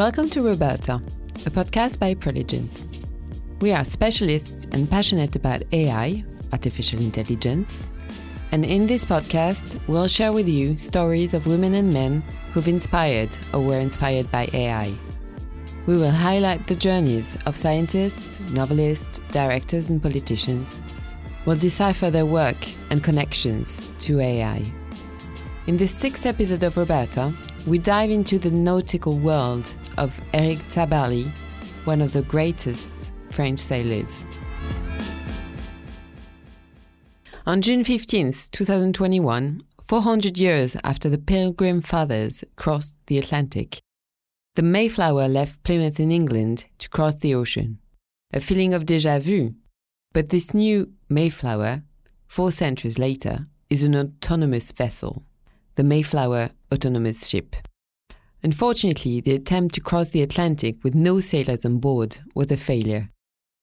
Welcome to Roberta, a podcast by Preligens. We are specialists and passionate about AI, artificial intelligence, and in this podcast, we'll share with you stories of women and men who've inspired or were inspired by AI. We will highlight the journeys of scientists, novelists, directors, and politicians. We'll decipher their work and connections to AI. In this sixth episode of Roberta, we dive into the nautical world of Eric Tabarly, one of the greatest French sailors. On June 15, 2021, 400 years after the Pilgrim Fathers crossed the Atlantic, the Mayflower left Plymouth in England to cross the ocean. A feeling of deja vu. But this new Mayflower, four centuries later, is an autonomous vessel, the Mayflower Autonomous Ship. Unfortunately, the attempt to cross the Atlantic with no sailors on board was a failure.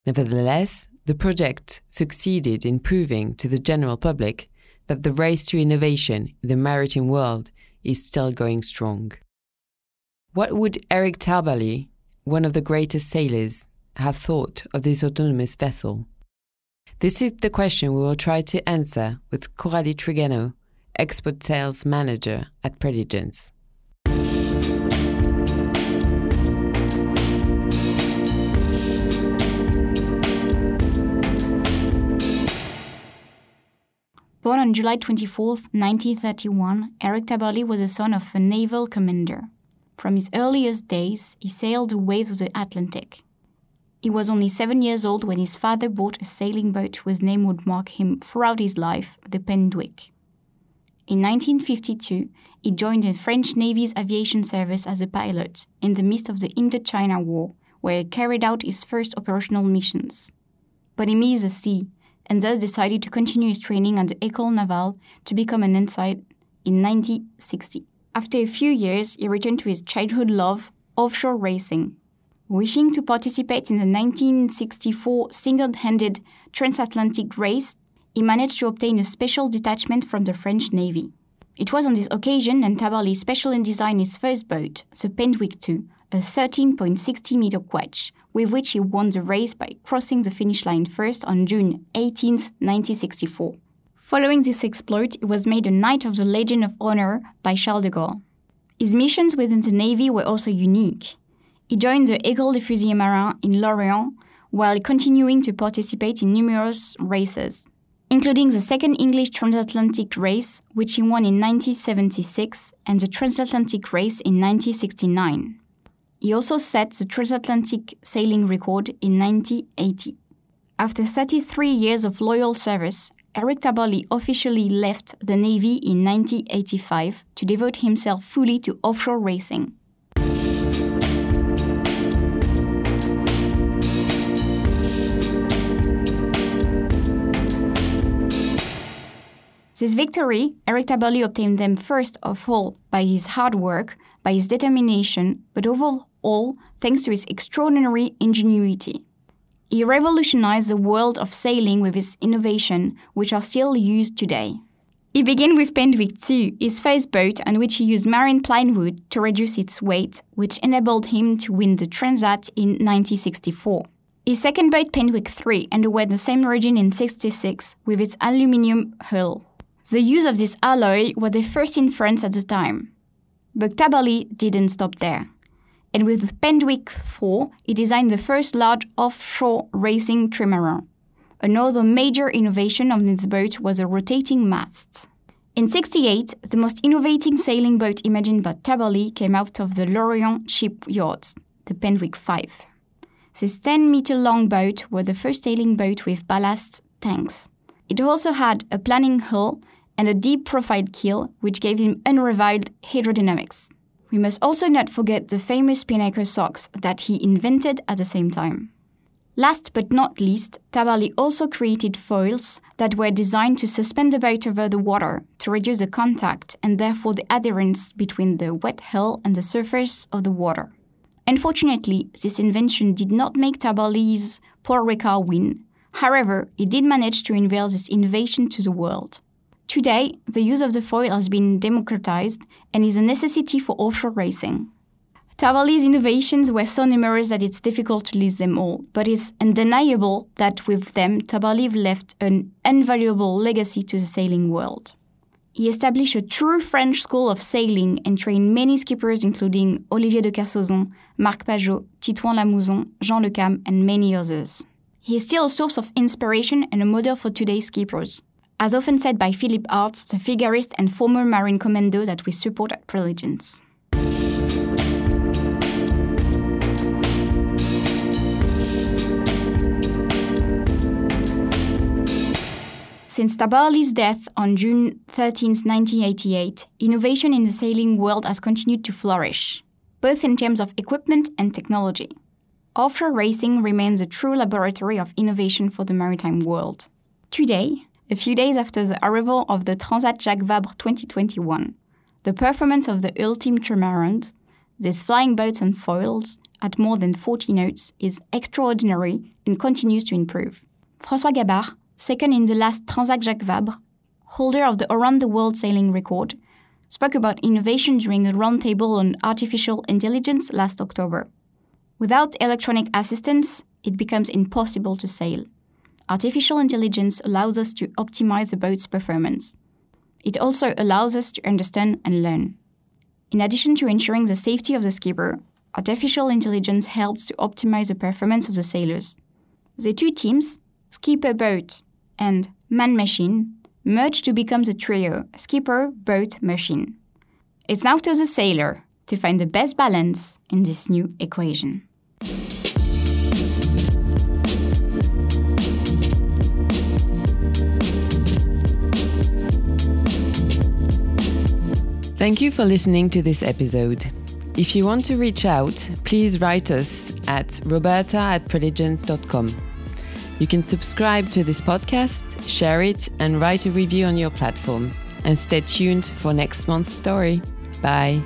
Nevertheless, the project succeeded in proving to the general public that the race to innovation in the maritime world is still going strong. What would Eric Tabarly, one of the greatest sailors, have thought of this autonomous vessel? This is the question we will try to answer with Coralie Trigano, export sales manager at Preligens. Born on July 24, 1931, Eric Tabarly was the son of a naval commander. From his earliest days, he sailed the waves of the Atlantic. He was only seven years old when his father bought a sailing boat whose name would mark him throughout his life, the Pen Duick. In 1952, he joined the French Navy's aviation service as a pilot in the midst of the Indochina War, where he carried out his first operational missions. But he missed the sea and thus decided to continue his training at the École Navale to become an ensign in 1960. After a few years, he returned to his childhood love, offshore racing. Wishing to participate in the 1964 single handed transatlantic race, he managed to obtain a special detachment from the French Navy. It was on this occasion that Tabarly specially designed his first boat, the Pen Duick II, a 13.60 meter ketch, with which he won the race by crossing the finish line first on June 18, 1964. Following this exploit, he was made a Knight of the Legion of Honor by Charles de Gaulle. His missions within the Navy were also unique. He joined the École des Fusiliers Marins in Lorient while continuing to participate in numerous races, including the second English transatlantic race, which he won in 1976, and the transatlantic race in 1969. He also set the transatlantic sailing record in 1980. After 33 years of loyal service, Eric Tabarly officially left the Navy in 1985 to devote himself fully to offshore racing. This victory, Eric Tabarly obtained them first of all by his hard work, by his determination, but overall thanks to his extraordinary ingenuity. He revolutionized the world of sailing with his innovation, which are still used today. He began with Pen Duick II, his first boat on which he used marine plywood to reduce its weight, which enabled him to win the Transat in 1964. His second boat, Pen Duick III, underwent the same origin in 66 with its aluminium hull. The use of this alloy was the first in France at the time. But Tabarly didn't stop there. And with the Pen Duick 4, he designed the first large offshore racing trimaran. Another major innovation of this boat was a rotating mast. In 68, the most innovating sailing boat imagined by Tabarly came out of the Lorient shipyards, the Pen Duick 5. This 10 meter long boat was the first sailing boat with ballast tanks. It also had a planing hull and a deep profile keel, which gave him unrivaled hydrodynamics. We must also not forget the famous Spinnaker socks that he invented at the same time. Last but not least, Tabarly also created foils that were designed to suspend the boat over the water to reduce the contact and therefore the adherence between the wet hull and the surface of the water. Unfortunately, this invention did not make Tabarly's Paul Ricard win. However, he did manage to unveil this innovation to the world. Today, the use of the foil has been democratized and is a necessity for offshore racing. Tabarly's innovations were so numerous that it's difficult to list them all, but it's undeniable that with them, Tabarly left an invaluable legacy to the sailing world. He established a true French school of sailing and trained many skippers including Olivier de Kersauson, Marc Pajot, Titouan Lamazou, Jean Le Cam, and many others. He is still a source of inspiration and a model for today's skippers. As often said by Philippe Artz, the figurist and former Marine Commando that we support at Preligens. Since Tabarly's death on June 13, 1988, innovation in the sailing world has continued to flourish, both in terms of equipment and technology. Offshore racing remains a true laboratory of innovation for the maritime world. Today, a few days after the arrival of the Transat Jacques Vabre 2021, the performance of the Ultime Trimaran, this flying boat on foils, at more than 40 knots is extraordinary and continues to improve. François Gabart, second in the last Transat Jacques Vabre, holder of the Around the World sailing record, spoke about innovation during a roundtable on artificial intelligence last October. Without electronic assistance, it becomes impossible to sail. Artificial intelligence allows us to optimize the boat's performance. It also allows us to understand and learn. In addition to ensuring the safety of the skipper, artificial intelligence helps to optimize the performance of the sailors. The two teams, skipper boat and man machine, merge to become the trio skipper boat machine. It's now to the sailor to find the best balance in this new equation. Thank you for listening to this episode. If you want to reach out, please write us at roberta at preligens.com. You can subscribe to this podcast, share it, and write a review on your platform. And stay tuned for next month's story. Bye.